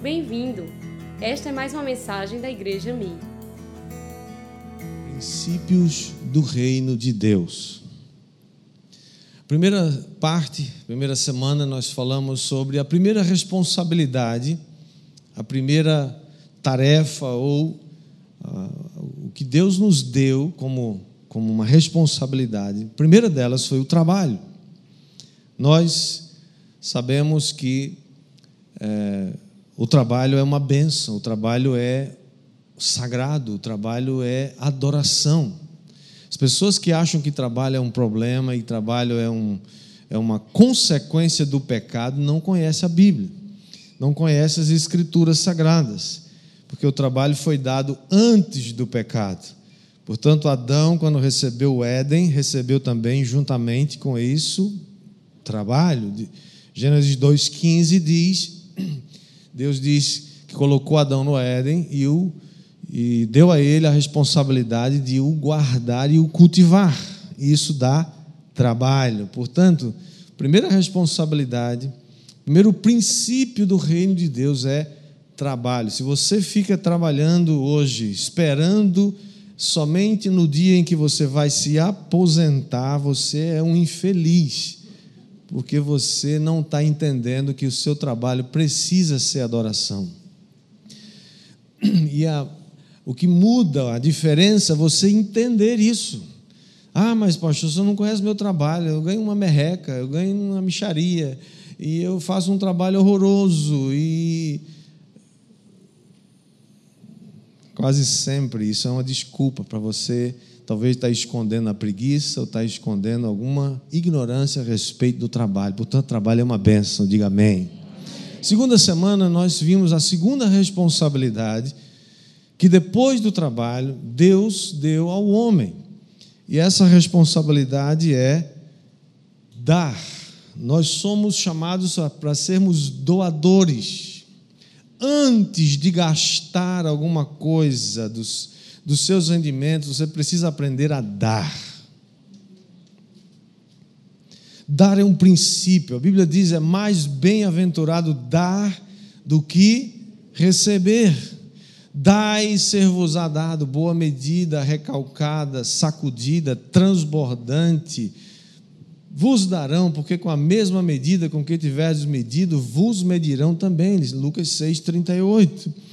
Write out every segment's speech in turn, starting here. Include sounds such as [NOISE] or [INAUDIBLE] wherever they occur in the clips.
Bem-vindo! Esta é mais uma mensagem da Igreja Mi. Princípios do Reino de Deus. Primeira parte, primeira semana, nós falamos sobre a primeira responsabilidade, a primeira tarefa ou uh, o que Deus nos deu como, como uma responsabilidade. A primeira delas foi o trabalho. Nós sabemos que é, o trabalho é uma benção, o trabalho é sagrado, o trabalho é adoração. As pessoas que acham que trabalho é um problema e trabalho é, um, é uma consequência do pecado não conhecem a Bíblia, não conhecem as Escrituras sagradas, porque o trabalho foi dado antes do pecado. Portanto, Adão, quando recebeu o Éden, recebeu também, juntamente com isso, trabalho. Gênesis 2,15 diz: Deus diz que colocou Adão no Éden e, o, e deu a ele a responsabilidade de o guardar e o cultivar. Isso dá trabalho. Portanto, primeira responsabilidade, primeiro princípio do reino de Deus é trabalho. Se você fica trabalhando hoje, esperando somente no dia em que você vai se aposentar, você é um infeliz porque você não está entendendo que o seu trabalho precisa ser adoração. E a, o que muda, a diferença, é você entender isso. Ah, mas pastor, você não conhece meu trabalho, eu ganho uma merreca, eu ganho uma micharia, e eu faço um trabalho horroroso, e. Quase sempre isso é uma desculpa para você talvez está escondendo a preguiça ou está escondendo alguma ignorância a respeito do trabalho. Portanto, trabalho é uma bênção, diga amém. Segunda semana, nós vimos a segunda responsabilidade que depois do trabalho, Deus deu ao homem. E essa responsabilidade é dar. Nós somos chamados para sermos doadores. Antes de gastar alguma coisa dos dos seus rendimentos, você precisa aprender a dar. Dar é um princípio. A Bíblia diz: é mais bem-aventurado dar do que receber. Dai ser-vos-á dado, boa medida, recalcada, sacudida, transbordante. Vos darão, porque com a mesma medida com que tiverdes medido, vos medirão também. Lucas 6, 38.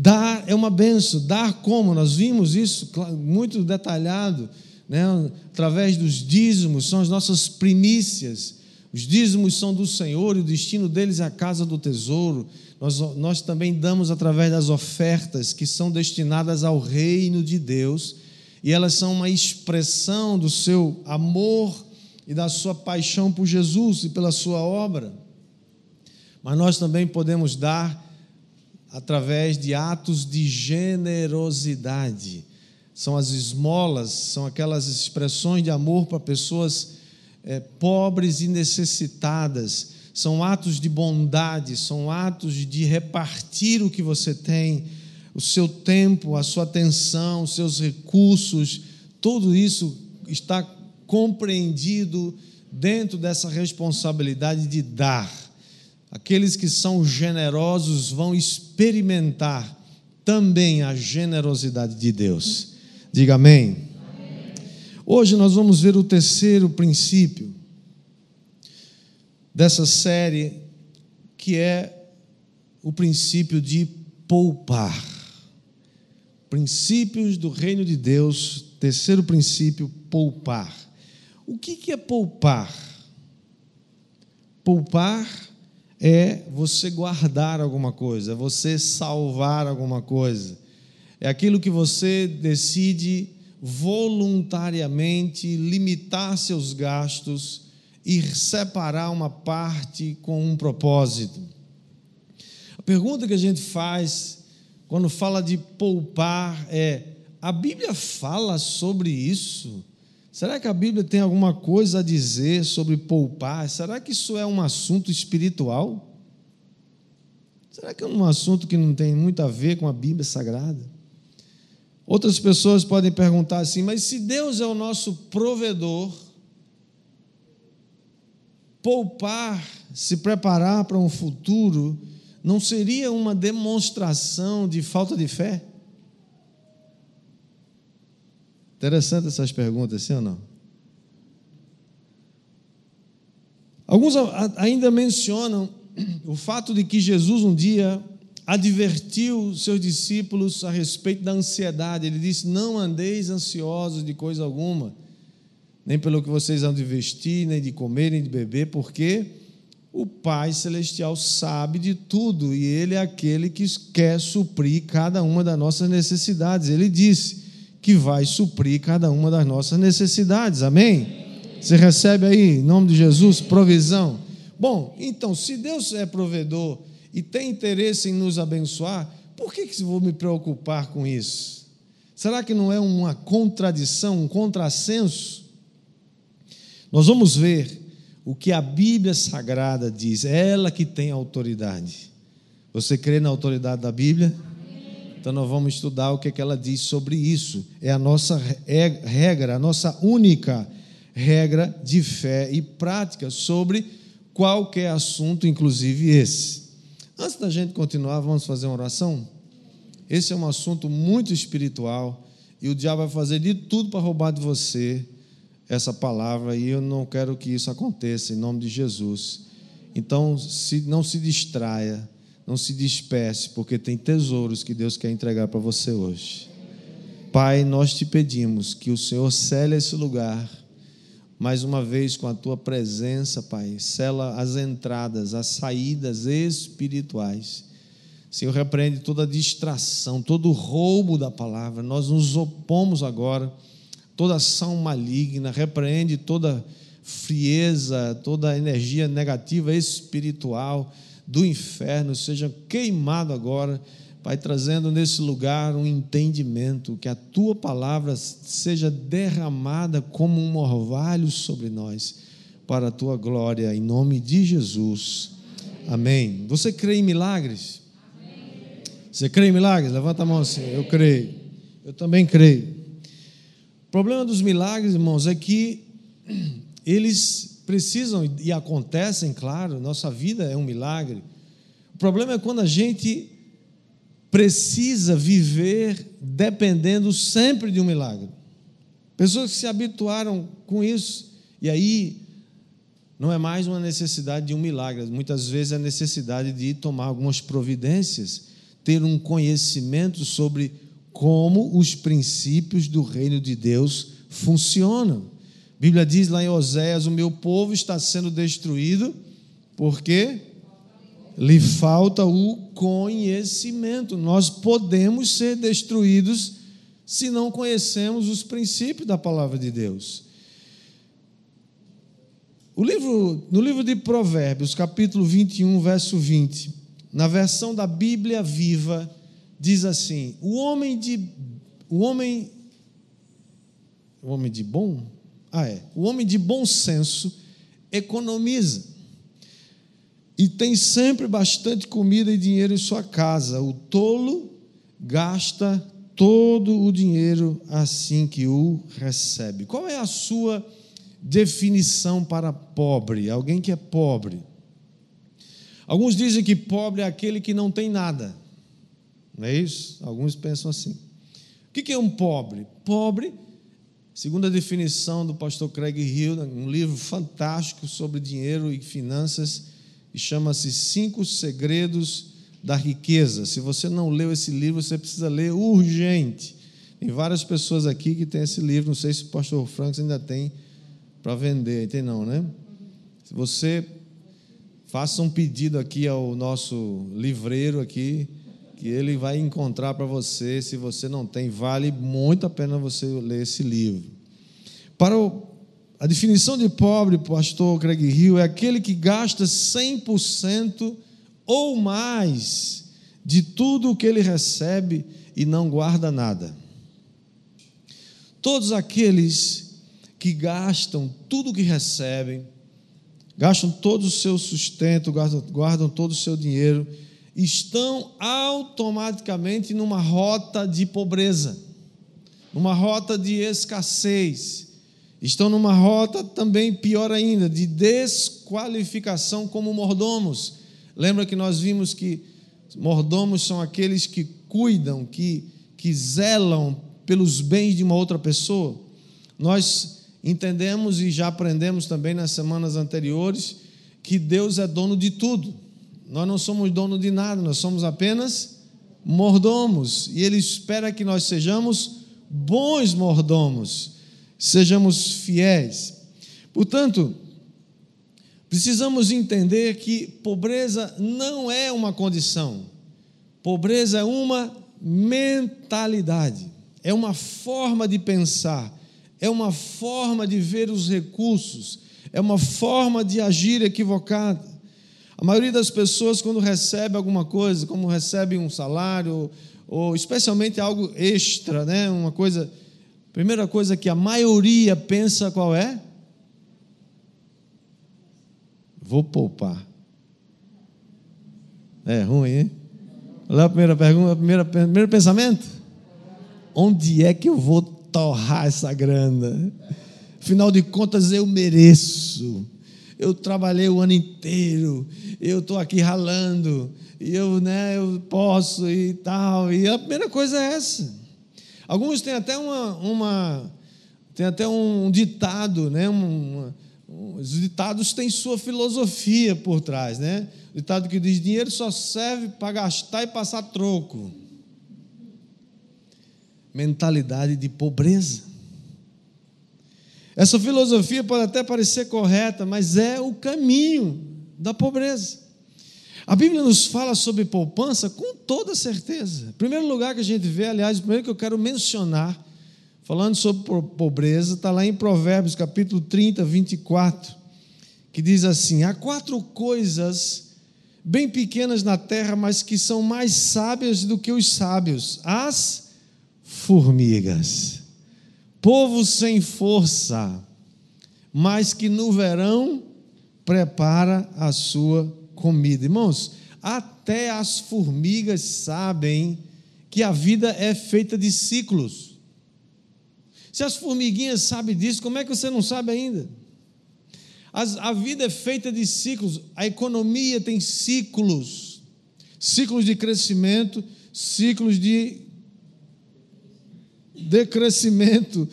Dar é uma benção. Dar como? Nós vimos isso muito detalhado, né? através dos dízimos, são as nossas primícias. Os dízimos são do Senhor e o destino deles é a casa do tesouro. Nós, nós também damos através das ofertas que são destinadas ao reino de Deus e elas são uma expressão do seu amor e da sua paixão por Jesus e pela sua obra. Mas nós também podemos dar através de atos de generosidade. São as esmolas, são aquelas expressões de amor para pessoas é, pobres e necessitadas. São atos de bondade, são atos de repartir o que você tem, o seu tempo, a sua atenção, os seus recursos, tudo isso está compreendido dentro dessa responsabilidade de dar. Aqueles que são generosos vão experimentar também a generosidade de Deus. Diga amém. Hoje nós vamos ver o terceiro princípio dessa série, que é o princípio de poupar. Princípios do reino de Deus, terceiro princípio, poupar. O que é poupar? Poupar é você guardar alguma coisa, você salvar alguma coisa. É aquilo que você decide voluntariamente limitar seus gastos e separar uma parte com um propósito. A pergunta que a gente faz quando fala de poupar é: a Bíblia fala sobre isso? Será que a Bíblia tem alguma coisa a dizer sobre poupar? Será que isso é um assunto espiritual? Será que é um assunto que não tem muito a ver com a Bíblia Sagrada? Outras pessoas podem perguntar assim: mas se Deus é o nosso provedor, poupar, se preparar para um futuro, não seria uma demonstração de falta de fé? Interessante essas perguntas, sim ou não? Alguns ainda mencionam o fato de que Jesus um dia advertiu seus discípulos a respeito da ansiedade. Ele disse: Não andeis ansiosos de coisa alguma, nem pelo que vocês hão de vestir, nem de comer, nem de beber, porque o Pai Celestial sabe de tudo e Ele é aquele que quer suprir cada uma das nossas necessidades. Ele disse que vai suprir cada uma das nossas necessidades. Amém? Você recebe aí, em nome de Jesus, provisão. Bom, então, se Deus é provedor e tem interesse em nos abençoar, por que, que vou me preocupar com isso? Será que não é uma contradição, um contrassenso? Nós vamos ver o que a Bíblia Sagrada diz, é ela que tem autoridade. Você crê na autoridade da Bíblia? Então nós vamos estudar o que, é que ela diz sobre isso. É a nossa regra, a nossa única regra de fé e prática sobre qualquer assunto, inclusive esse. Antes da gente continuar, vamos fazer uma oração? Esse é um assunto muito espiritual e o diabo vai fazer de tudo para roubar de você essa palavra e eu não quero que isso aconteça em nome de Jesus. Então, se, não se distraia, não se disperse, porque tem tesouros que Deus quer entregar para você hoje. Pai, nós te pedimos que o Senhor cele esse lugar mais uma vez com a tua presença, Pai. Sela as entradas, as saídas espirituais. Senhor, repreende toda distração, todo roubo da palavra. Nós nos opomos agora toda ação maligna, repreende toda frieza, toda energia negativa espiritual do inferno, seja queimado agora, Pai, trazendo nesse lugar um entendimento, que a tua palavra seja derramada como um orvalho sobre nós, para a tua glória, em nome de Jesus. Amém. Você crê em milagres? Amém. Você crê em milagres? Levanta a mão assim. Eu creio. Eu também creio. O problema dos milagres, irmãos, é que [CLEARS THROAT] eles precisam e acontecem, claro, nossa vida é um milagre. O problema é quando a gente precisa viver dependendo sempre de um milagre. Pessoas que se habituaram com isso, e aí não é mais uma necessidade de um milagre, muitas vezes é a necessidade de tomar algumas providências, ter um conhecimento sobre como os princípios do reino de Deus funcionam. A Bíblia diz lá em Oséias: O meu povo está sendo destruído porque lhe falta o conhecimento. Nós podemos ser destruídos se não conhecemos os princípios da palavra de Deus. O livro, no livro de Provérbios, capítulo 21, verso 20, na versão da Bíblia Viva, diz assim: o homem de o homem o homem de bom, ah é, o homem de bom senso economiza e tem sempre bastante comida e dinheiro em sua casa. O tolo gasta todo o dinheiro assim que o recebe. Qual é a sua definição para pobre? Alguém que é pobre. Alguns dizem que pobre é aquele que não tem nada. Não é isso? Alguns pensam assim. O que é um pobre? Pobre, segundo a definição do pastor Craig Hill, um livro fantástico sobre dinheiro e finanças, e chama-se Cinco Segredos da Riqueza. Se você não leu esse livro, você precisa ler urgente. Tem várias pessoas aqui que têm esse livro, não sei se o pastor Franks ainda tem para vender, tem não, né? Se você faça um pedido aqui ao nosso livreiro aqui, que ele vai encontrar para você, se você não tem, vale muito a pena você ler esse livro. Para o, a definição de pobre, pastor Craig Hill, é aquele que gasta 100% ou mais de tudo o que ele recebe e não guarda nada. Todos aqueles que gastam tudo o que recebem, gastam todo o seu sustento, guardam, guardam todo o seu dinheiro, estão automaticamente numa rota de pobreza, numa rota de escassez, estão numa rota também pior ainda, de desqualificação como mordomos. Lembra que nós vimos que Mordomos são aqueles que cuidam, que, que zelam pelos bens de uma outra pessoa. Nós entendemos e já aprendemos também nas semanas anteriores que Deus é dono de tudo. Nós não somos dono de nada, nós somos apenas mordomos. E Ele espera que nós sejamos bons mordomos, sejamos fiéis. Portanto, precisamos entender que pobreza não é uma condição, pobreza é uma mentalidade, é uma forma de pensar, é uma forma de ver os recursos, é uma forma de agir equivocada. A maioria das pessoas, quando recebe alguma coisa, como recebe um salário, ou especialmente algo extra, né? uma coisa. Primeira coisa que a maioria pensa qual é? Vou poupar. É ruim, hein? Olha a primeira pergunta, primeira, primeiro pensamento. Onde é que eu vou torrar essa grana? Afinal de contas, eu mereço. Eu trabalhei o ano inteiro, eu estou aqui ralando, e eu, né, eu posso e tal. E a primeira coisa é essa. Alguns têm até uma, uma tem até um ditado, né, uma, os ditados têm sua filosofia por trás, né? O ditado que diz: dinheiro só serve para gastar e passar troco. Mentalidade de pobreza. Essa filosofia pode até parecer correta, mas é o caminho da pobreza. A Bíblia nos fala sobre poupança com toda certeza. primeiro lugar que a gente vê, aliás, o primeiro que eu quero mencionar, falando sobre pobreza, está lá em Provérbios, capítulo 30, 24, que diz assim: Há quatro coisas bem pequenas na terra, mas que são mais sábias do que os sábios: as formigas povo sem força, mas que no verão prepara a sua comida. Irmãos, até as formigas sabem que a vida é feita de ciclos. Se as formiguinhas sabem disso, como é que você não sabe ainda? As, a vida é feita de ciclos, a economia tem ciclos ciclos de crescimento, ciclos de decrescimento,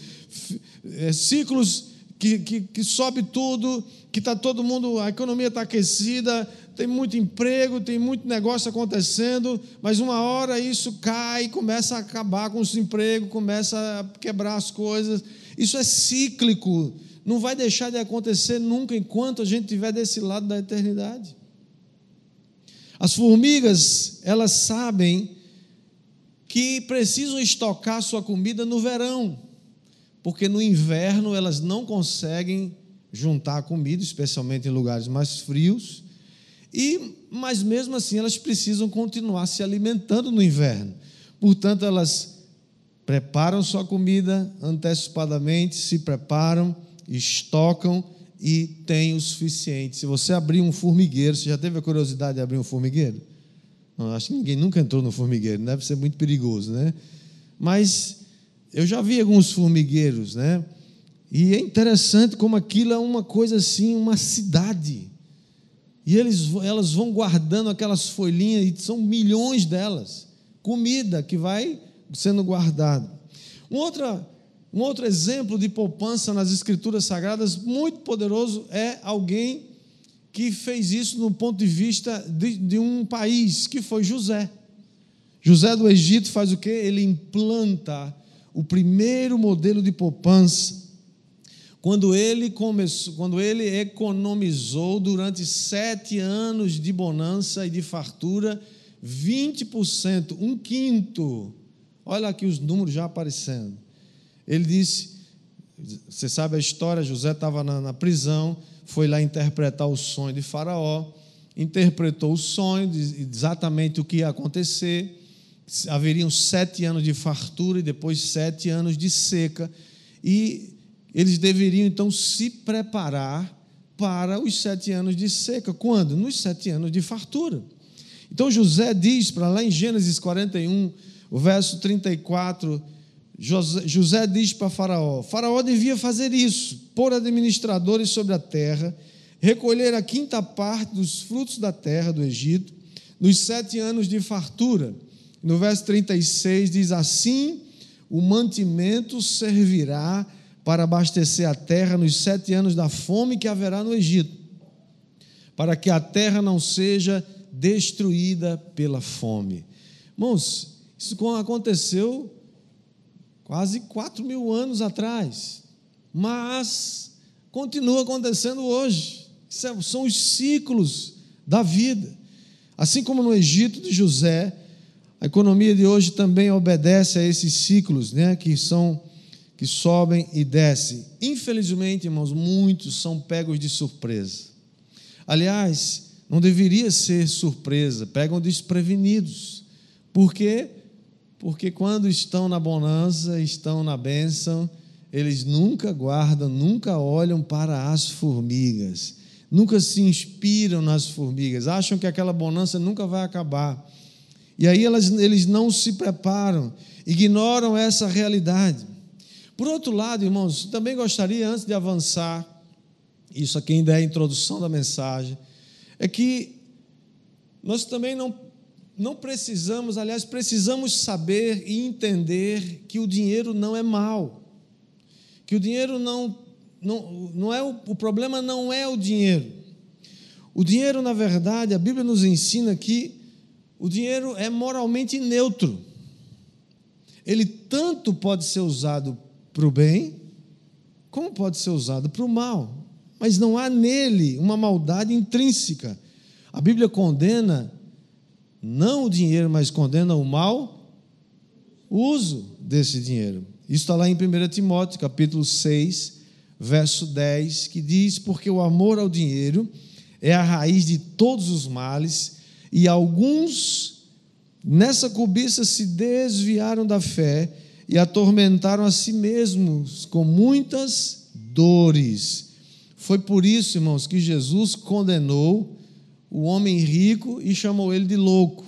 é, ciclos que, que, que sobe tudo, que está todo mundo, a economia está aquecida, tem muito emprego, tem muito negócio acontecendo, mas uma hora isso cai, começa a acabar com os empregos, começa a quebrar as coisas. Isso é cíclico, não vai deixar de acontecer nunca enquanto a gente estiver desse lado da eternidade. As formigas, elas sabem que precisam estocar sua comida no verão, porque no inverno elas não conseguem juntar comida, especialmente em lugares mais frios. E mas mesmo assim elas precisam continuar se alimentando no inverno. Portanto, elas preparam sua comida antecipadamente, se preparam, estocam e têm o suficiente. Se você abrir um formigueiro, você já teve a curiosidade de abrir um formigueiro? Não, acho que ninguém nunca entrou no formigueiro, deve ser muito perigoso, né? Mas eu já vi alguns formigueiros, né? E é interessante como aquilo é uma coisa assim, uma cidade. E eles, elas vão guardando aquelas folhinhas, e são milhões delas, comida que vai sendo guardada. Um outro, um outro exemplo de poupança nas Escrituras Sagradas, muito poderoso, é alguém que fez isso no ponto de vista de, de um país, que foi José. José do Egito faz o que? Ele implanta o primeiro modelo de poupança. Quando ele começou, quando ele economizou durante sete anos de bonança e de fartura, 20%, um quinto. Olha aqui os números já aparecendo. Ele disse: você sabe a história, José estava na, na prisão, foi lá interpretar o sonho de Faraó, interpretou o sonho, exatamente o que ia acontecer. Haveriam sete anos de fartura e depois sete anos de seca. E eles deveriam então se preparar para os sete anos de seca. Quando? Nos sete anos de fartura. Então José diz para lá em Gênesis 41, o verso 34 José diz para Faraó: Faraó devia fazer isso, pôr administradores sobre a terra, recolher a quinta parte dos frutos da terra do Egito, nos sete anos de fartura. No verso 36 diz assim: o mantimento servirá para abastecer a terra nos sete anos da fome que haverá no Egito, para que a terra não seja destruída pela fome. Irmãos, isso aconteceu quase quatro mil anos atrás, mas continua acontecendo hoje. É, são os ciclos da vida. Assim como no Egito de José, a economia de hoje também obedece a esses ciclos, né, que são que sobem e descem. Infelizmente, irmãos, muitos são pegos de surpresa. Aliás, não deveria ser surpresa, pegam desprevenidos. Por quê? Porque quando estão na bonança, estão na bênção, eles nunca guardam, nunca olham para as formigas nunca se inspiram nas formigas, acham que aquela bonança nunca vai acabar. E aí elas, eles não se preparam, ignoram essa realidade. Por outro lado, irmãos, também gostaria, antes de avançar, isso aqui ainda é a introdução da mensagem, é que nós também não, não precisamos, aliás, precisamos saber e entender que o dinheiro não é mal, que o dinheiro não não, não é o, o problema não é o dinheiro. O dinheiro, na verdade, a Bíblia nos ensina que o dinheiro é moralmente neutro. Ele tanto pode ser usado para o bem, como pode ser usado para o mal. Mas não há nele uma maldade intrínseca. A Bíblia condena não o dinheiro, mas condena o mal uso desse dinheiro. Isso está lá em 1 Timóteo, capítulo 6, verso 10, que diz: Porque o amor ao dinheiro é a raiz de todos os males, e alguns nessa cobiça se desviaram da fé e atormentaram a si mesmos com muitas dores. Foi por isso, irmãos, que Jesus condenou o homem rico e chamou ele de louco.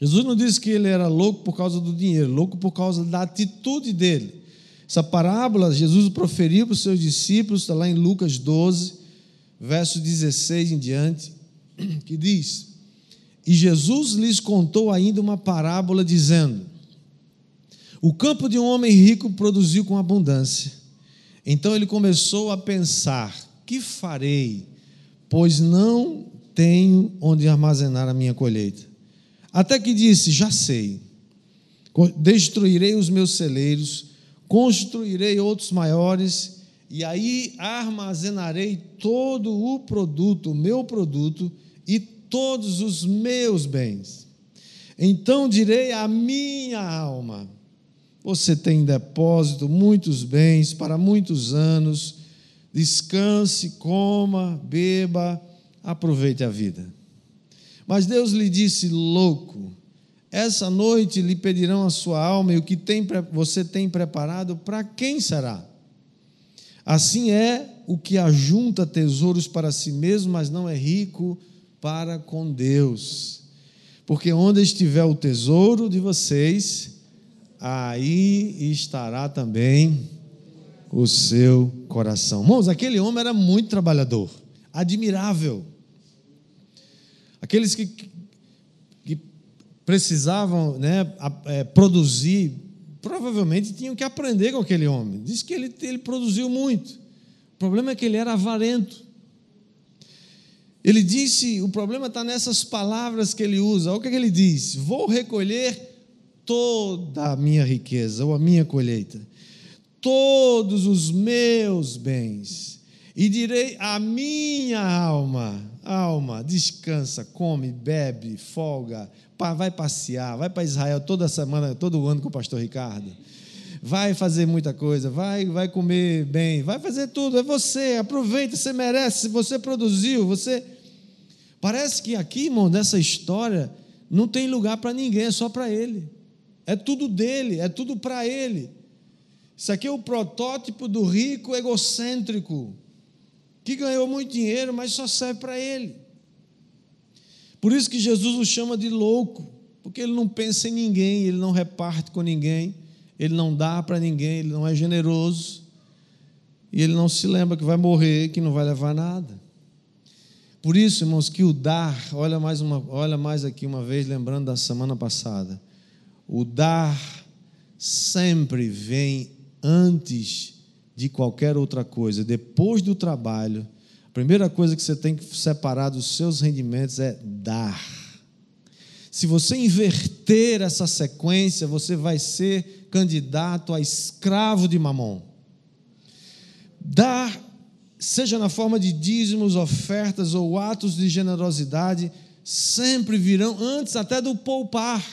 Jesus não disse que ele era louco por causa do dinheiro, louco por causa da atitude dele. Essa parábola Jesus proferiu para os seus discípulos, está lá em Lucas 12, verso 16 em diante, [CLEARS THROAT] que diz: E Jesus lhes contou ainda uma parábola, dizendo: O campo de um homem rico produziu com abundância. Então ele começou a pensar: Que farei? Pois não tenho onde armazenar a minha colheita. Até que disse: Já sei, destruirei os meus celeiros construirei outros maiores, e aí armazenarei todo o produto, o meu produto, e todos os meus bens. Então direi à minha alma: Você tem em depósito muitos bens para muitos anos, descanse, coma, beba, aproveite a vida. Mas Deus lhe disse: Louco, essa noite lhe pedirão a sua alma, e o que tem, você tem preparado, para quem será? Assim é o que ajunta tesouros para si mesmo, mas não é rico para com Deus. Porque onde estiver o tesouro de vocês, aí estará também o seu coração. Irmãos, aquele homem era muito trabalhador, admirável. Aqueles que precisavam né, é, produzir, provavelmente tinham que aprender com aquele homem. Diz que ele, ele produziu muito. O problema é que ele era avarento. Ele disse: o problema está nessas palavras que ele usa. Olha o que ele diz: Vou recolher toda a minha riqueza, ou a minha colheita, todos os meus bens, e direi à minha alma: alma, descansa, come, bebe, folga, vai passear, vai para Israel toda semana, todo ano com o pastor Ricardo. Vai fazer muita coisa, vai, vai comer bem, vai fazer tudo. É você, aproveita, você merece, você produziu, você. Parece que aqui, irmão, nessa história, não tem lugar para ninguém, é só para ele. É tudo dele, é tudo para ele. Isso aqui é o protótipo do rico egocêntrico, que ganhou muito dinheiro, mas só serve para ele. Por isso que Jesus o chama de louco, porque ele não pensa em ninguém, ele não reparte com ninguém, ele não dá para ninguém, ele não é generoso, e ele não se lembra que vai morrer, que não vai levar nada. por isso, irmãos, que o dar, olha mais, uma, olha mais aqui uma vez, lembrando da semana passada, o dar sempre vem antes de qualquer outra coisa. Depois do trabalho, a primeira coisa que você tem que separar dos seus rendimentos é dar. Se você inverter essa sequência, você vai ser candidato a escravo de mamon. Dar seja na forma de dízimos, ofertas ou atos de generosidade, sempre virão antes até do poupar.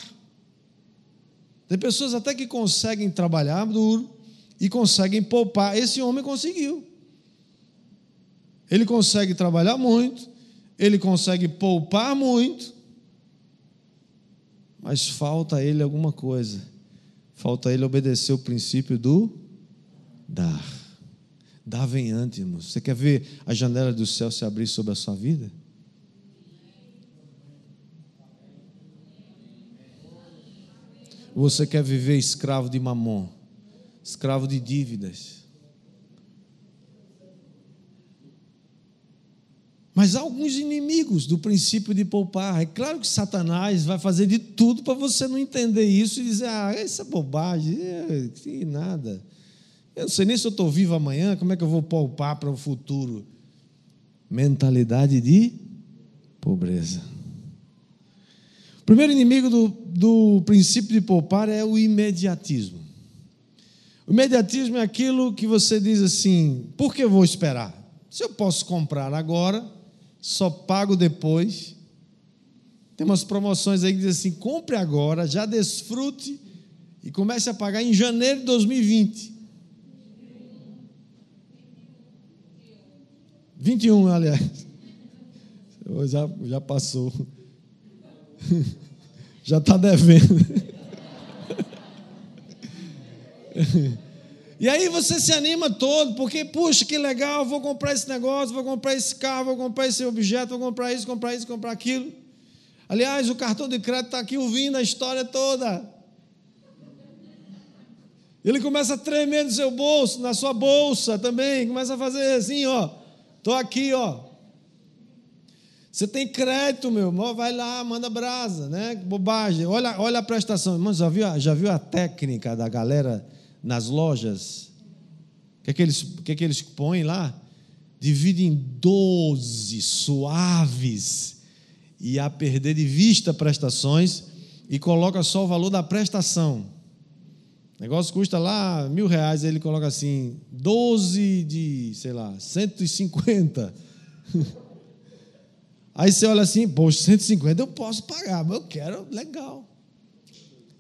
Tem pessoas até que conseguem trabalhar duro e conseguem poupar. Esse homem conseguiu. Ele consegue trabalhar muito, ele consegue poupar muito, mas falta a ele alguma coisa. Falta a ele obedecer o princípio do dar. Dá vem antes, irmãos. Você quer ver a janela do céu se abrir sobre a sua vida? Você quer viver escravo de mamon, escravo de dívidas. Mas há alguns inimigos do princípio de poupar. É claro que Satanás vai fazer de tudo para você não entender isso e dizer: ah, essa é bobagem, é, nada. Eu não sei nem se eu estou vivo amanhã, como é que eu vou poupar para o futuro? Mentalidade de pobreza. O primeiro inimigo do, do princípio de poupar é o imediatismo. O imediatismo é aquilo que você diz assim: por que eu vou esperar? Se eu posso comprar agora, só pago depois. Tem umas promoções aí que dizem assim: compre agora, já desfrute e comece a pagar em janeiro de 2020. 21, aliás. [LAUGHS] Já, já passou. [LAUGHS] Já está devendo. [LAUGHS] E aí você se anima todo, porque, puxa, que legal, vou comprar esse negócio, vou comprar esse carro, vou comprar esse objeto, vou comprar isso, comprar isso, comprar aquilo. Aliás, o cartão de crédito está aqui ouvindo a história toda. Ele começa a tremer no seu bolso, na sua bolsa também, começa a fazer assim, ó. Estou aqui, ó. Você tem crédito, meu irmão, vai lá, manda brasa, né? Bobagem. Olha, olha a prestação. Irmão, já viu, já viu a técnica da galera nas lojas? O que, é que, eles, que, é que eles põem lá? Divide em 12 suaves e a perder de vista prestações e coloca só o valor da prestação. O negócio custa lá mil reais, ele coloca assim, 12 de, sei lá, 150. [LAUGHS] Aí você olha assim, poxa, 150 eu posso pagar, mas eu quero, legal.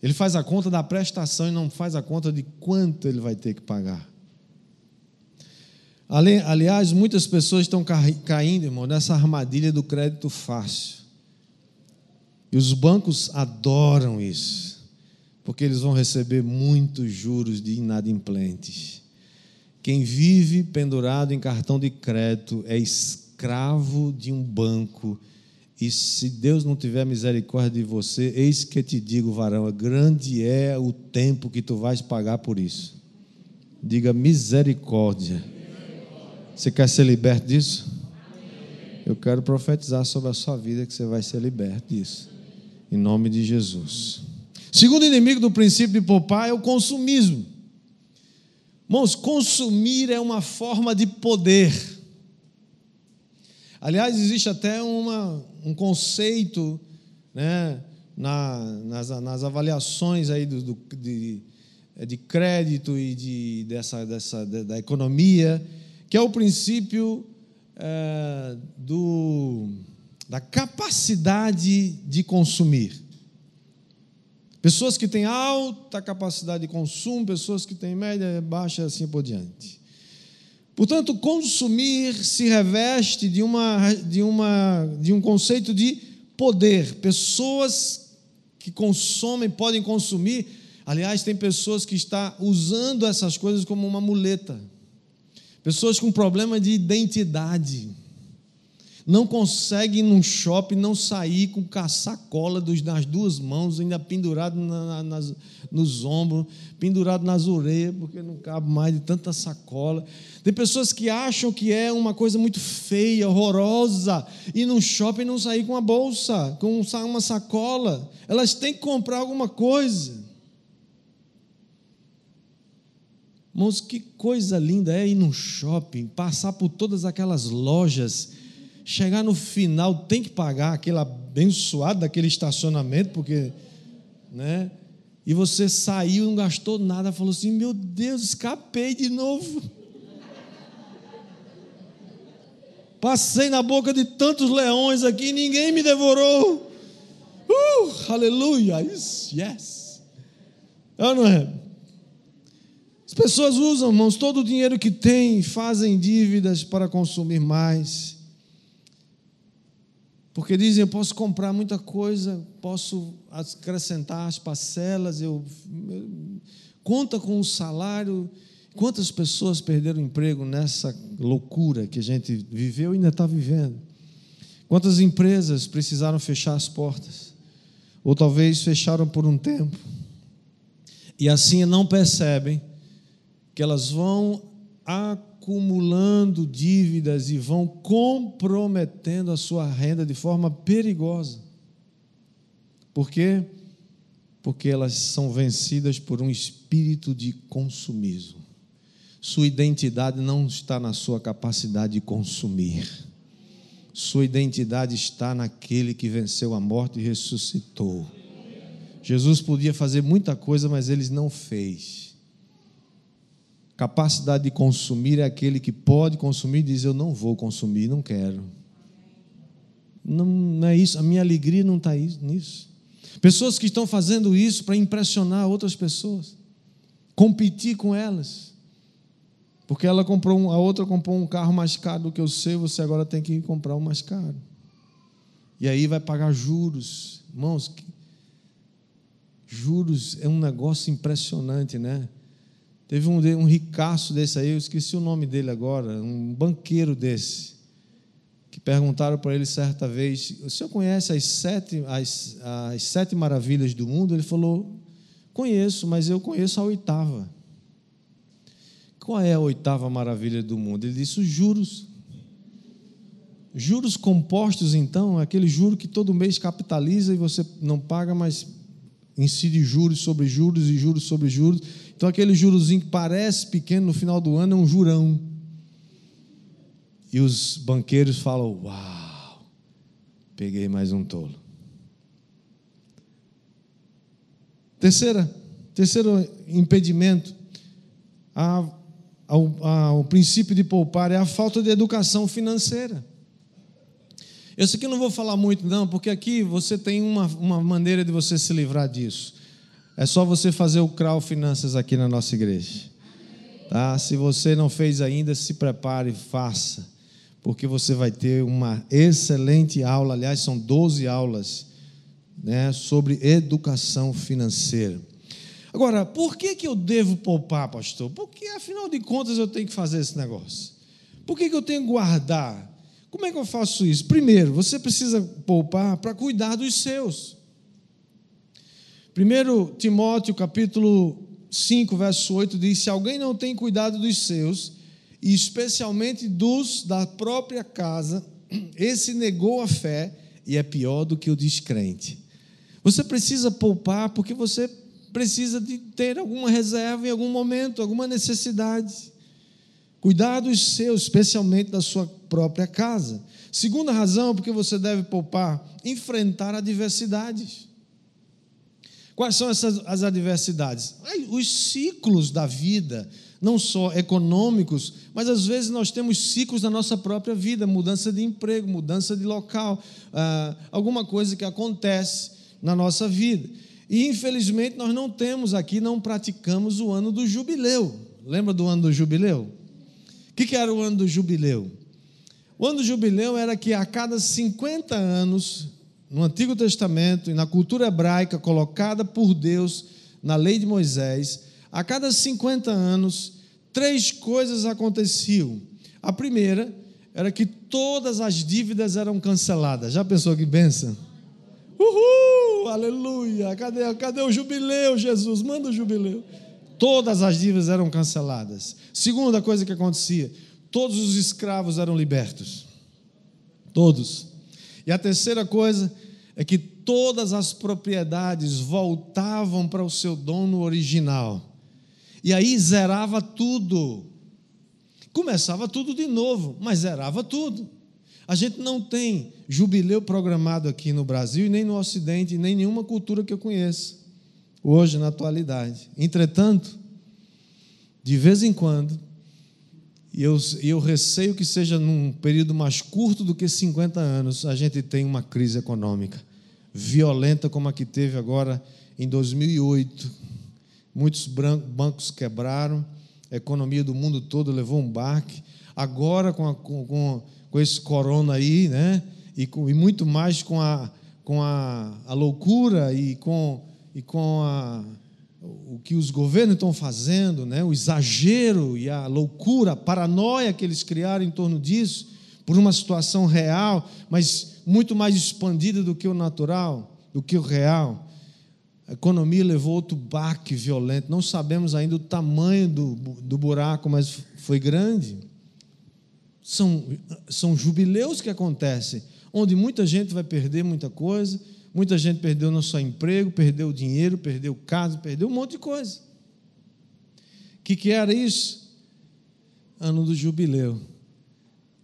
Ele faz a conta da prestação e não faz a conta de quanto ele vai ter que pagar. Aliás, muitas pessoas estão caindo, irmão, nessa armadilha do crédito fácil. E os bancos adoram isso porque eles vão receber muitos juros de inadimplentes. Quem vive pendurado em cartão de crédito é escravo de um banco. E se Deus não tiver misericórdia de você, eis que te digo, varão, grande é o tempo que tu vais pagar por isso. Diga misericórdia. Você quer ser liberto disso? Eu quero profetizar sobre a sua vida que você vai ser liberto disso. Em nome de Jesus. Segundo inimigo do princípio de poupar é o consumismo. Irmãos, consumir é uma forma de poder. Aliás, existe até uma, um conceito né, na, nas, nas avaliações aí do, do, de, de crédito e de, dessa, dessa, da economia, que é o princípio é, do, da capacidade de consumir. Pessoas que têm alta capacidade de consumo, pessoas que têm média, baixa assim por diante. Portanto, consumir se reveste de, uma, de, uma, de um conceito de poder. Pessoas que consomem podem consumir. Aliás, tem pessoas que estão usando essas coisas como uma muleta. Pessoas com problema de identidade. Não consegue ir num shopping não sair com sacola nas duas mãos, ainda pendurado na, nas, nos ombros, pendurado nas orelhas, porque não cabe mais de tanta sacola. Tem pessoas que acham que é uma coisa muito feia, horrorosa, ir num shopping não sair com uma bolsa, com uma sacola. Elas têm que comprar alguma coisa. Irmãos, que coisa linda é ir num shopping, passar por todas aquelas lojas chegar no final, tem que pagar aquele abençoado daquele estacionamento, porque, né? E você saiu, não gastou nada, falou assim: meu Deus, escapei de novo. Passei na boca de tantos leões aqui, ninguém me devorou. Uh, aleluia, yes. É não é? As pessoas usam, irmãos, todo o dinheiro que têm, fazem dívidas para consumir mais. Porque dizem, eu posso comprar muita coisa, posso acrescentar as parcelas, eu, eu conta com o salário. Quantas pessoas perderam emprego nessa loucura que a gente viveu e ainda está vivendo? Quantas empresas precisaram fechar as portas? Ou talvez fecharam por um tempo. E assim não percebem que elas vão acumulando dívidas e vão comprometendo a sua renda de forma perigosa. Por quê? Porque elas são vencidas por um espírito de consumismo. Sua identidade não está na sua capacidade de consumir. Sua identidade está naquele que venceu a morte e ressuscitou. Jesus podia fazer muita coisa, mas ele não fez Capacidade de consumir é aquele que pode consumir e diz: Eu não vou consumir, não quero. Não, não é isso, a minha alegria não está nisso. Pessoas que estão fazendo isso para impressionar outras pessoas, competir com elas. Porque ela comprou um, a outra comprou um carro mais caro do que o seu, você agora tem que comprar um mais caro. E aí vai pagar juros. Irmãos, juros é um negócio impressionante, né? Teve um, um ricaço desse aí, eu esqueci o nome dele agora, um banqueiro desse, que perguntaram para ele certa vez: O senhor conhece as sete, as, as sete maravilhas do mundo? Ele falou: Conheço, mas eu conheço a oitava. Qual é a oitava maravilha do mundo? Ele disse: os juros. Juros compostos, então, é aquele juro que todo mês capitaliza e você não paga, mas incide juros sobre juros e juros sobre juros então, aquele jurozinho que parece pequeno no final do ano é um jurão. E os banqueiros falam: Uau, peguei mais um tolo. Terceira, terceiro impedimento a, ao, ao princípio de poupar é a falta de educação financeira. Eu sei que não vou falar muito, não, porque aqui você tem uma, uma maneira de você se livrar disso. É só você fazer o CRAU Finanças aqui na nossa igreja. Tá? Se você não fez ainda, se prepare e faça, porque você vai ter uma excelente aula. Aliás, são 12 aulas né, sobre educação financeira. Agora, por que, que eu devo poupar, pastor? Porque, afinal de contas, eu tenho que fazer esse negócio. Por que, que eu tenho que guardar? Como é que eu faço isso? Primeiro, você precisa poupar para cuidar dos seus. 1 Timóteo capítulo 5, verso 8 diz: Se alguém não tem cuidado dos seus, e especialmente dos da própria casa, [CLEARS THROAT] esse negou a fé e é pior do que o descrente. Você precisa poupar porque você precisa de ter alguma reserva em algum momento, alguma necessidade. Cuidar dos seus, especialmente da sua própria casa. Segunda razão porque você deve poupar, enfrentar adversidades. Quais são essas as adversidades? Os ciclos da vida, não só econômicos, mas às vezes nós temos ciclos na nossa própria vida, mudança de emprego, mudança de local, ah, alguma coisa que acontece na nossa vida. E infelizmente nós não temos aqui, não praticamos o ano do jubileu. Lembra do ano do jubileu? O que, que era o ano do jubileu? O ano do jubileu era que a cada 50 anos no Antigo Testamento e na cultura hebraica colocada por Deus na lei de Moisés, a cada 50 anos, três coisas aconteciam. A primeira era que todas as dívidas eram canceladas. Já pensou que benção? Uhul! Aleluia! Cadê, cadê o jubileu, Jesus? Manda o jubileu. Todas as dívidas eram canceladas. Segunda coisa que acontecia: todos os escravos eram libertos. Todos. E a terceira coisa é que todas as propriedades voltavam para o seu dono original. E aí zerava tudo. Começava tudo de novo, mas zerava tudo. A gente não tem jubileu programado aqui no Brasil, nem no Ocidente, nem nenhuma cultura que eu conheça, hoje, na atualidade. Entretanto, de vez em quando, e eu, eu receio que seja num período mais curto do que 50 anos, a gente tem uma crise econômica violenta como a que teve agora em 2008. Muitos bancos quebraram, a economia do mundo todo levou um baque. Agora, com, a, com, com esse corona aí, né? E, com, e muito mais com a, com a, a loucura e com, e com a, o que os governos estão fazendo, né? o exagero e a loucura, a paranoia que eles criaram em torno disso, por uma situação real, mas muito mais expandida do que o natural, do que o real. A economia levou outro baque violento. Não sabemos ainda o tamanho do, do buraco, mas foi grande. São, são jubileus que acontecem, onde muita gente vai perder muita coisa, muita gente perdeu não só emprego, perdeu dinheiro, perdeu casa, perdeu um monte de coisa. O que, que era isso? Ano do jubileu.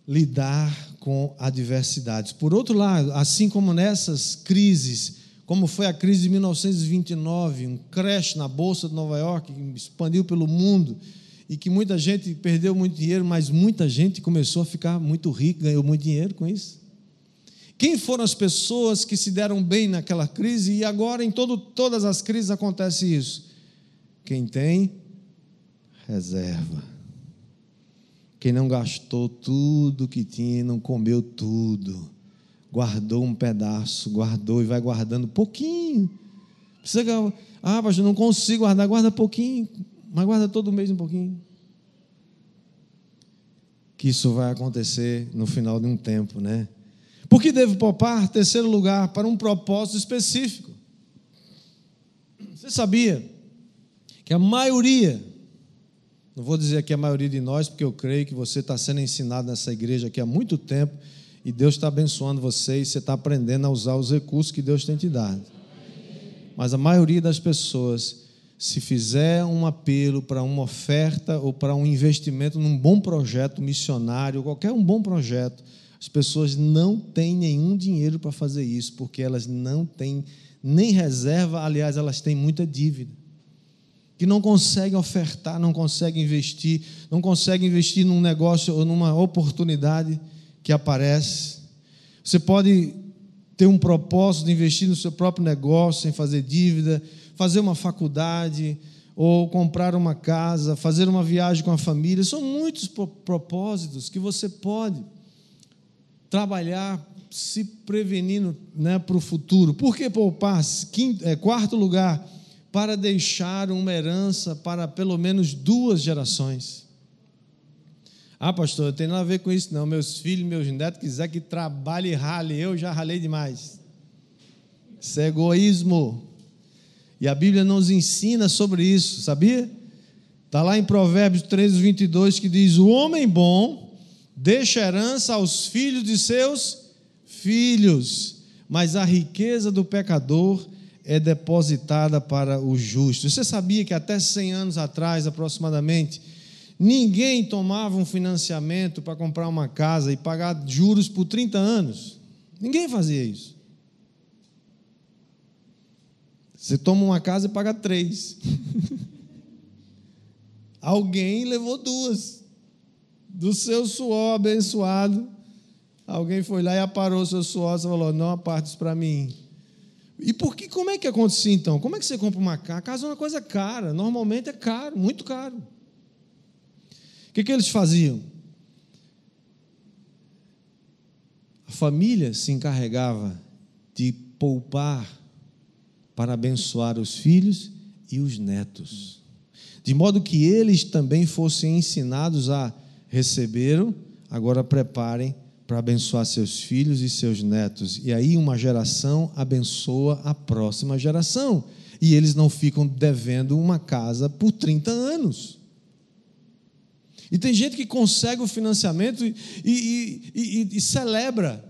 Lidar com adversidades. Por outro lado, assim como nessas crises, como foi a crise de 1929, um crash na bolsa de Nova York, que expandiu pelo mundo e que muita gente perdeu muito dinheiro, mas muita gente começou a ficar muito rica, ganhou muito dinheiro com isso. Quem foram as pessoas que se deram bem naquela crise e agora em todo, todas as crises acontece isso? Quem tem reserva. Quem não gastou tudo que tinha, não comeu tudo guardou um pedaço, guardou e vai guardando pouquinho. Precisa, ah, pastor, não consigo guardar, guarda pouquinho, mas guarda todo mês um pouquinho. Que isso vai acontecer no final de um tempo, né? Por que devo poupar? Terceiro lugar, para um propósito específico. Você sabia que a maioria, não vou dizer aqui a maioria de nós, porque eu creio que você está sendo ensinado nessa igreja aqui há muito tempo, e Deus está abençoando você e você está aprendendo a usar os recursos que Deus tem te dado. Mas a maioria das pessoas, se fizer um apelo para uma oferta ou para um investimento num bom projeto missionário, qualquer um bom projeto, as pessoas não têm nenhum dinheiro para fazer isso, porque elas não têm nem reserva, aliás, elas têm muita dívida. Que não conseguem ofertar, não conseguem investir, não conseguem investir num negócio ou numa oportunidade que aparece. Você pode ter um propósito de investir no seu próprio negócio, sem fazer dívida, fazer uma faculdade, ou comprar uma casa, fazer uma viagem com a família. São muitos propósitos que você pode trabalhar se prevenindo né, para o futuro. Por que poupar? Quinto, é, quarto lugar, para deixar uma herança para pelo menos duas gerações. Ah, pastor, não tem nada a ver com isso, não. Meus filhos, meus netos quiser que trabalhe e rale, eu já ralei demais. Isso é egoísmo. E a Bíblia nos ensina sobre isso, sabia? Está lá em Provérbios 13, 22, que diz: O homem bom deixa herança aos filhos de seus filhos, mas a riqueza do pecador é depositada para o justo. Você sabia que até 100 anos atrás, aproximadamente, Ninguém tomava um financiamento para comprar uma casa e pagar juros por 30 anos. Ninguém fazia isso. Você toma uma casa e paga três. [LAUGHS] Alguém levou duas. Do seu suor abençoado. Alguém foi lá e aparou o seu suor e falou: não apartes para mim. E por que, como é que acontecia então? Como é que você compra uma casa? A casa é uma coisa cara. Normalmente é caro, muito caro. O que, que eles faziam? A família se encarregava de poupar para abençoar os filhos e os netos, de modo que eles também fossem ensinados a receber agora preparem para abençoar seus filhos e seus netos. E aí uma geração abençoa a próxima geração. E eles não ficam devendo uma casa por 30 anos. E tem gente que consegue o financiamento e, e, e, e celebra.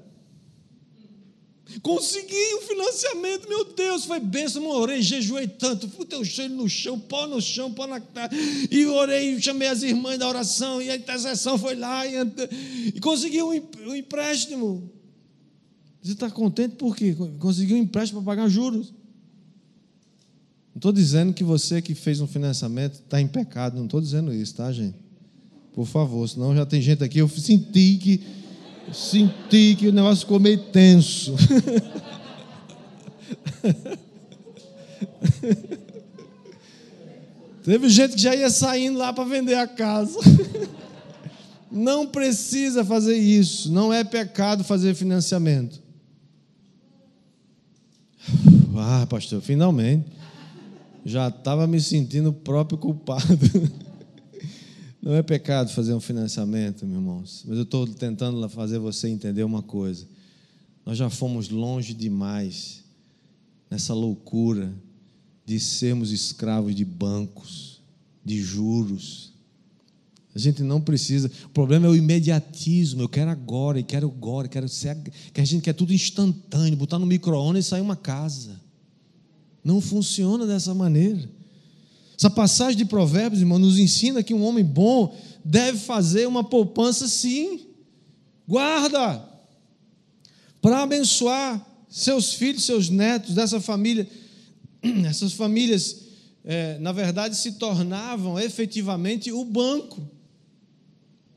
Consegui o financiamento, meu Deus, foi bênção, orei, jejuei tanto, fui o cheiro no chão, pó no chão, pó na terra, e orei, chamei as irmãs da oração, e a intercessão foi lá, e, e consegui um, um empréstimo. Você está contente por quê? Conseguiu um empréstimo para pagar juros. Não estou dizendo que você que fez um financiamento está em pecado, não estou dizendo isso, tá, gente? Por favor, senão já tem gente aqui, eu senti que senti que o negócio ficou meio tenso. [LAUGHS] Teve gente que já ia saindo lá para vender a casa. [LAUGHS] Não precisa fazer isso, não é pecado fazer financiamento. [SIGHS] Ah, pastor, finalmente. Já estava me sentindo o próprio culpado. [LAUGHS] Não é pecado fazer um financiamento, meus irmãos, mas eu estou tentando fazer você entender uma coisa. Nós já fomos longe demais nessa loucura de sermos escravos de bancos, de juros. A gente não precisa. O problema é o imediatismo. Eu quero agora, e quero agora, quero ser. Que a gente quer tudo instantâneo, botar no micro-ondas e sair uma casa. Não funciona dessa maneira. Essa passagem de Provérbios, irmão, nos ensina que um homem bom deve fazer uma poupança sim. Guarda para abençoar seus filhos, seus netos, dessa família. [CLEARS THROAT] Essas famílias, é, na verdade, se tornavam efetivamente o banco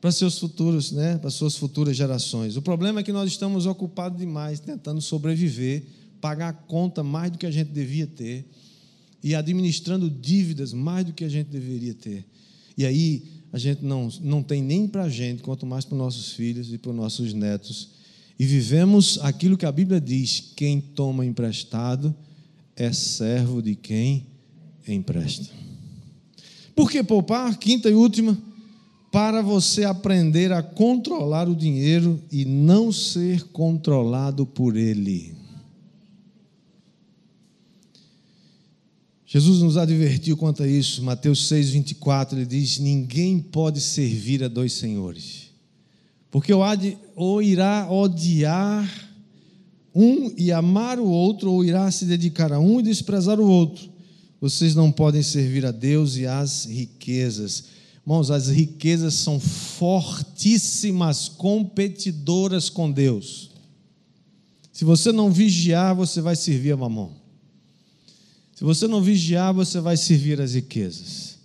para seus futuros, né, para suas futuras gerações. O problema é que nós estamos ocupados demais tentando sobreviver, pagar a conta mais do que a gente devia ter e administrando dívidas mais do que a gente deveria ter. E aí a gente não, não tem nem para a gente, quanto mais para os nossos filhos e para os nossos netos. E vivemos aquilo que a Bíblia diz: quem toma emprestado é servo de quem empresta. Por que poupar? Quinta e última, para você aprender a controlar o dinheiro e não ser controlado por ele. Jesus nos advertiu quanto a isso, Mateus 6, 24, ele diz: Ninguém pode servir a dois senhores, porque ou irá odiar um e amar o outro, ou irá se dedicar a um e desprezar o outro. Vocês não podem servir a Deus e às riquezas. Irmãos, as riquezas são fortíssimas competidoras com Deus. Se você não vigiar, você vai servir a mamão. Se você não vigiar, você vai servir as riquezas.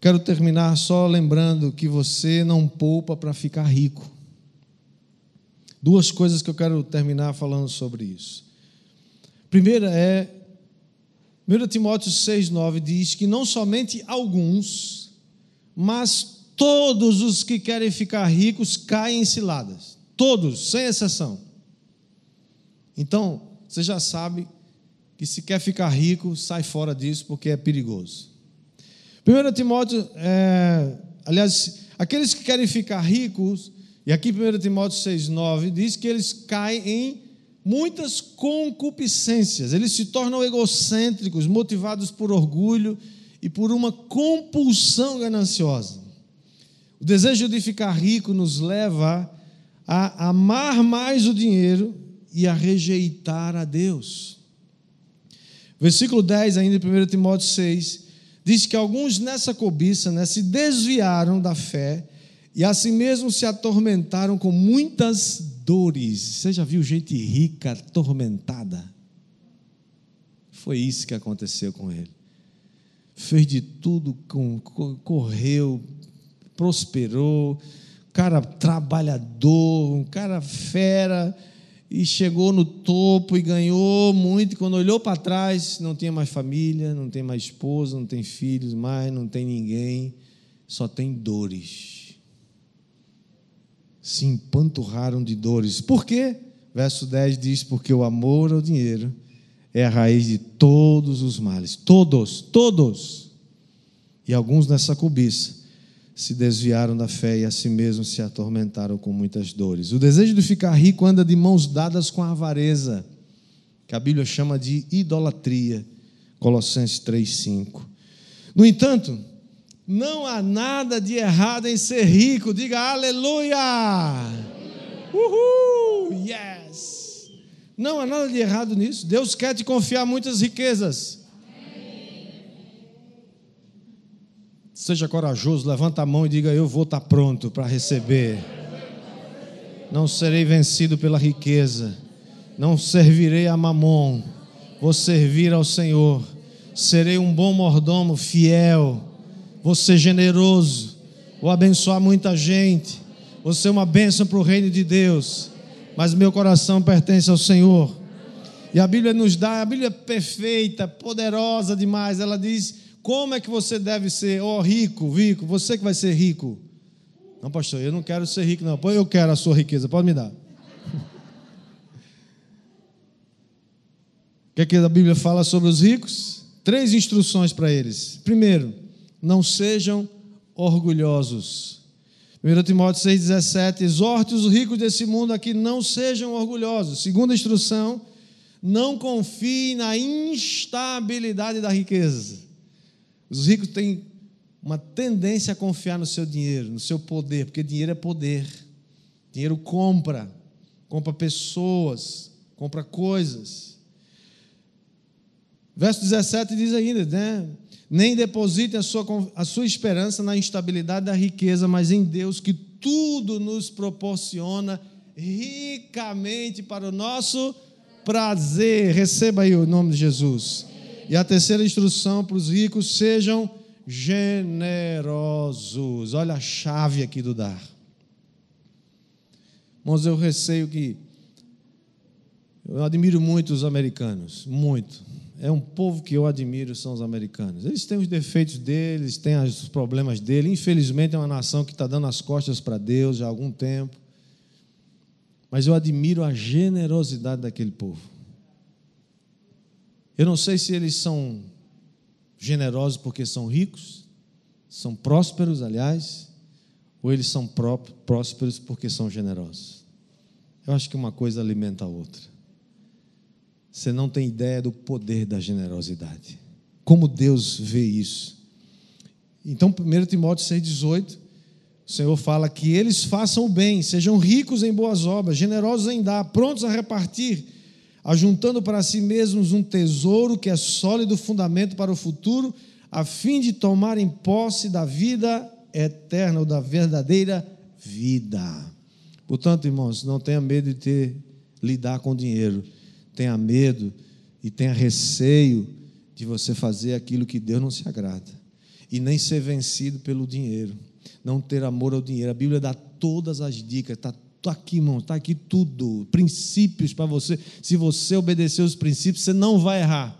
Quero terminar só lembrando que você não poupa para ficar rico. Duas coisas que eu quero terminar falando sobre isso. Primeira é 1 Timóteo 6,9 diz que não somente alguns, mas todos os que querem ficar ricos caem em ciladas. Todos, sem exceção. Então, você já sabe que se quer ficar rico, sai fora disso porque é perigoso. 1 Timóteo, é, aliás, aqueles que querem ficar ricos, e aqui 1 Timóteo 6,9 diz que eles caem em muitas concupiscências, eles se tornam egocêntricos, motivados por orgulho e por uma compulsão gananciosa. O desejo de ficar rico nos leva a amar mais o dinheiro e a rejeitar a Deus. Versículo 10, ainda em 1 Timóteo 6, diz que alguns nessa cobiça né, se desviaram da fé e assim mesmo se atormentaram com muitas dores. Você já viu gente rica atormentada? Foi isso que aconteceu com ele. Fez de tudo, correu, prosperou, cara trabalhador, um cara fera, e chegou no topo e ganhou muito. E quando olhou para trás, não tinha mais família, não tem mais esposa, não tem filhos mais, não tem ninguém, só tem dores. Se empanturraram de dores. Por quê? Verso 10 diz: Porque o amor ao dinheiro é a raiz de todos os males. Todos, todos. E alguns nessa cobiça se desviaram da fé e a si mesmos se atormentaram com muitas dores. O desejo de ficar rico anda de mãos dadas com a avareza, que a Bíblia chama de idolatria. Colossenses 3:5. No entanto, não há nada de errado em ser rico. Diga aleluia! Uhul! Yes! Não há nada de errado nisso. Deus quer te confiar muitas riquezas. Seja corajoso, levanta a mão e diga: Eu vou estar pronto para receber. Não serei vencido pela riqueza. Não servirei a mamon. Vou servir ao Senhor. Serei um bom mordomo, fiel. Vou ser generoso. Vou abençoar muita gente. Vou ser uma bênção para o reino de Deus. Mas meu coração pertence ao Senhor. E a Bíblia nos dá, a Bíblia é perfeita, poderosa demais. Ela diz como é que você deve ser? Ó, oh, rico, rico, você que vai ser rico. Não, pastor, eu não quero ser rico, não. Pô, eu quero a sua riqueza, pode me dar. [LAUGHS] O que, é que a Bíblia fala sobre os ricos? Três instruções para eles. Primeiro, não sejam orgulhosos. 1 Timóteo 6,17: exorte os ricos desse mundo a que não sejam orgulhosos. Segunda instrução, não confie na instabilidade da riqueza. Os ricos têm uma tendência a confiar no seu dinheiro, no seu poder, porque dinheiro é poder. Dinheiro compra, compra pessoas, compra coisas. Verso 17 diz ainda, né? Nem depositem a sua, a sua esperança na instabilidade da riqueza, mas em Deus que tudo nos proporciona ricamente para o nosso prazer. Receba aí o nome de Jesus. E a terceira instrução para os ricos: sejam generosos. Olha a chave aqui do dar. Irmãos, eu receio que. Eu admiro muito os americanos, muito. É um povo que eu admiro, são os americanos. Eles têm os defeitos deles, têm os problemas deles. Infelizmente, é uma nação que está dando as costas para Deus há algum tempo. Mas eu admiro a generosidade daquele povo. Eu não sei se eles são generosos porque são ricos, são prósperos, aliás, ou eles são prósperos porque são generosos. Eu acho que uma coisa alimenta a outra. Você não tem ideia do poder da generosidade. Como Deus vê isso. Então, 1 Timóteo 6,18, o Senhor fala que eles façam o bem, sejam ricos em boas obras, generosos em dar, prontos a repartir ajuntando para si mesmos um tesouro que é sólido fundamento para o futuro, a fim de tomarem posse da vida eterna ou da verdadeira vida. Portanto, irmãos, não tenha medo de ter lidar com dinheiro. Tenha medo e tenha receio de você fazer aquilo que Deus não se agrada. E nem ser vencido pelo dinheiro. Não ter amor ao dinheiro. A Bíblia dá todas as dicas, está Está aqui, irmão, está aqui tudo. Princípios para você. Se você obedecer os princípios, você não vai errar.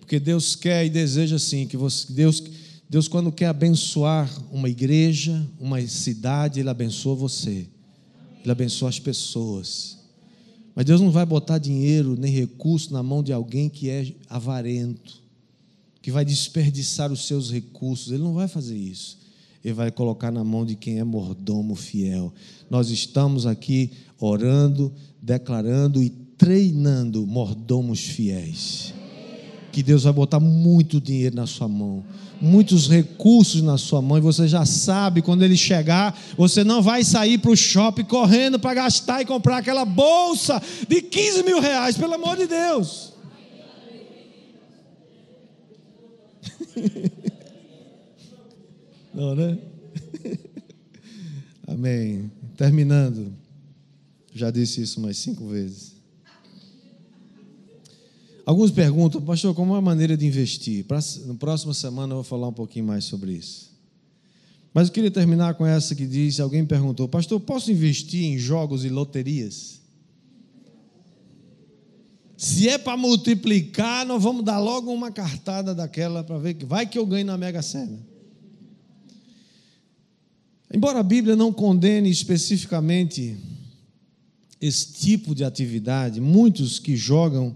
Porque Deus quer e deseja assim, que você, Deus, Deus, quando quer abençoar uma igreja, uma cidade, Ele abençoa você. Ele abençoa as pessoas. Mas Deus não vai botar dinheiro nem recurso na mão de alguém que é avarento, que vai desperdiçar os seus recursos. Ele não vai fazer isso. Ele vai colocar na mão de quem é mordomo fiel. Nós estamos aqui orando, declarando e treinando mordomos fiéis. Que Deus vai botar muito dinheiro na sua mão, muitos recursos na sua mão, e você já sabe, quando ele chegar, você não vai sair para o shopping correndo para gastar e comprar aquela bolsa de 15 mil reais, pelo amor de Deus. [LAUGHS] Não, né? [LAUGHS] Amém. Terminando. Já disse isso umas cinco vezes. Alguns perguntam, pastor, como é a maneira de investir? Na próxima semana eu vou falar um pouquinho mais sobre isso. Mas eu queria terminar com essa que diz: alguém perguntou, pastor, posso investir em jogos e loterias? Se é para multiplicar, nós vamos dar logo uma cartada daquela para ver que vai que eu ganho na Mega Sena. Embora a Bíblia não condene especificamente esse tipo de atividade, muitos que jogam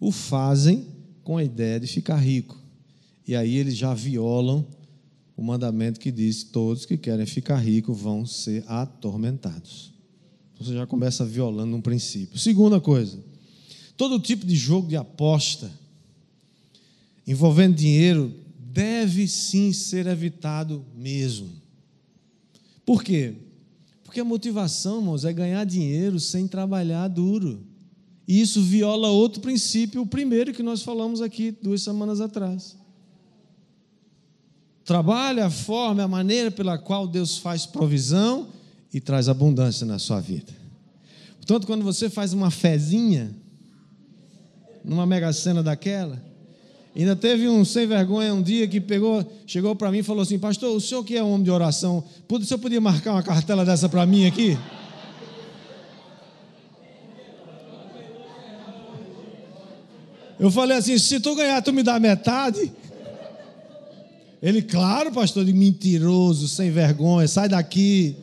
o fazem com a ideia de ficar rico. E aí eles já violam o mandamento que diz: todos que querem ficar ricos vão ser atormentados. Você já começa violando um princípio. Segunda coisa, todo tipo de jogo de aposta envolvendo dinheiro deve sim ser evitado mesmo. Por quê? Porque a motivação, irmãos, é ganhar dinheiro sem trabalhar duro. E isso viola outro princípio, o primeiro que nós falamos aqui duas semanas atrás. Trabalhe a forma, a maneira pela qual Deus faz provisão e traz abundância na sua vida. Portanto, quando você faz uma fezinha, numa mega cena daquela, ainda teve um sem vergonha um dia que pegou, chegou para mim e falou assim: Pastor, o senhor que é um homem de oração, o senhor podia marcar uma cartela dessa para mim aqui? Eu falei assim: se tu ganhar, tu me dá metade. Ele, claro, pastor, de mentiroso, sem vergonha, sai daqui.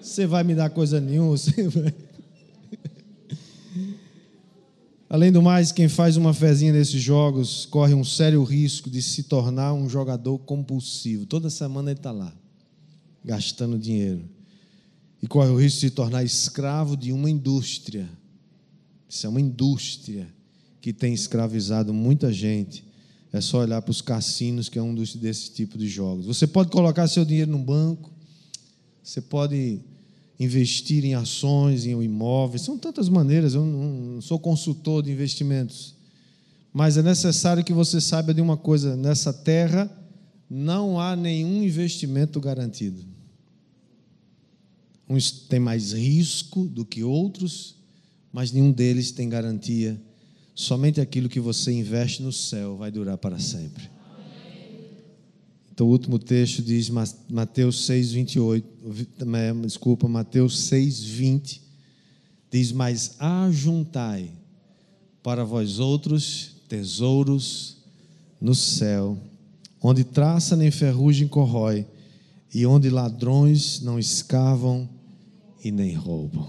Você vai me dar coisa nenhuma. [LAUGHS] Além do mais, quem faz uma fezinha nesses jogos corre um sério risco de se tornar um jogador compulsivo. Toda semana ele está lá, gastando dinheiro. E corre o risco de se tornar escravo de uma indústria. Isso é uma indústria que tem escravizado muita gente é só olhar para os cassinos, que é um dos, desse tipo de jogos. Você pode colocar seu dinheiro no banco, você pode investir em ações, em imóveis, são tantas maneiras. Eu não sou consultor de investimentos, mas é necessário que você saiba de uma coisa: nessa terra não há nenhum investimento garantido. Uns têm mais risco do que outros, mas nenhum deles tem garantia Somente aquilo que você investe no céu vai durar para sempre. Então, o último texto diz, Mateus 6, 28, desculpa, Mateus 6, 20, diz: Mas ajuntai para vós outros tesouros no céu, onde traça nem ferrugem corrói, e onde ladrões não escavam e nem roubam.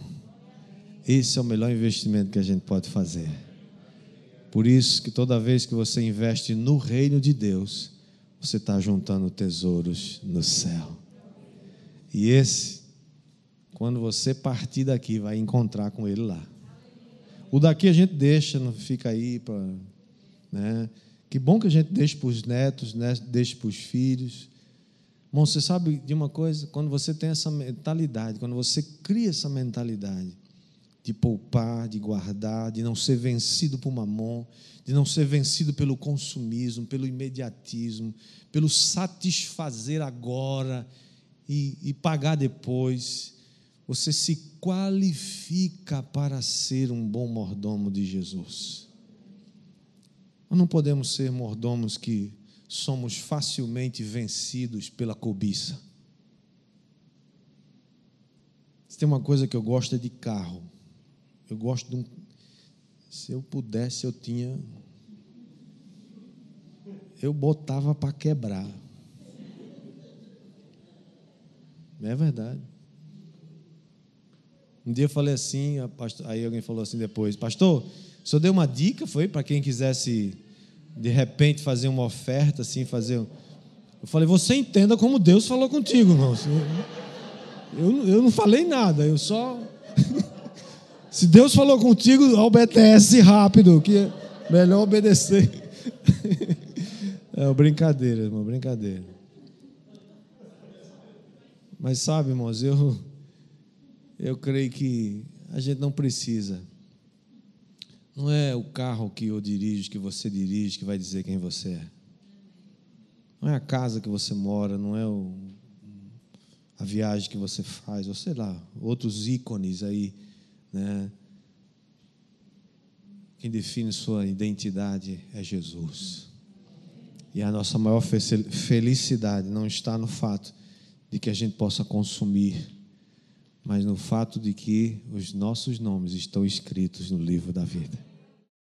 Esse é o melhor investimento que a gente pode fazer. Por isso que toda vez que você investe no reino de Deus, você está juntando tesouros no céu. E esse, quando você partir daqui, vai encontrar com ele lá. O daqui a gente deixa, não fica aí para. Né? Que bom que a gente deixa para os netos, né? deixa para os filhos. Bom, você sabe de uma coisa? Quando você tem essa mentalidade, quando você cria essa mentalidade, de poupar, de guardar, de não ser vencido por mamon, de não ser vencido pelo consumismo, pelo imediatismo, pelo satisfazer agora e, e pagar depois. Você se qualifica para ser um bom mordomo de Jesus. Nós não podemos ser mordomos que somos facilmente vencidos pela cobiça. Se tem uma coisa que eu gosto é de carro. Eu gosto de um. Se eu pudesse, eu tinha. Eu botava para quebrar. É verdade. Um dia eu falei assim, aí alguém falou assim depois, pastor, o senhor deu uma dica, foi para quem quisesse de repente fazer uma oferta, assim, fazer. Eu falei, você entenda como Deus falou contigo, irmão. Eu, eu não falei nada, eu só. Se Deus falou contigo, obedece rápido, que é melhor obedecer. [LAUGHS] É brincadeira, irmão, brincadeira. Mas sabe, irmãos, eu, eu creio que a gente não precisa. Não é o carro que eu dirijo, que você dirige, que vai dizer quem você é. Não é a casa que você mora, não é o, a viagem que você faz, ou sei lá, outros ícones aí né? Quem define sua identidade é Jesus. E a nossa maior felicidade não está no fato de que a gente possa consumir, mas no fato de que os nossos nomes estão escritos no livro da vida.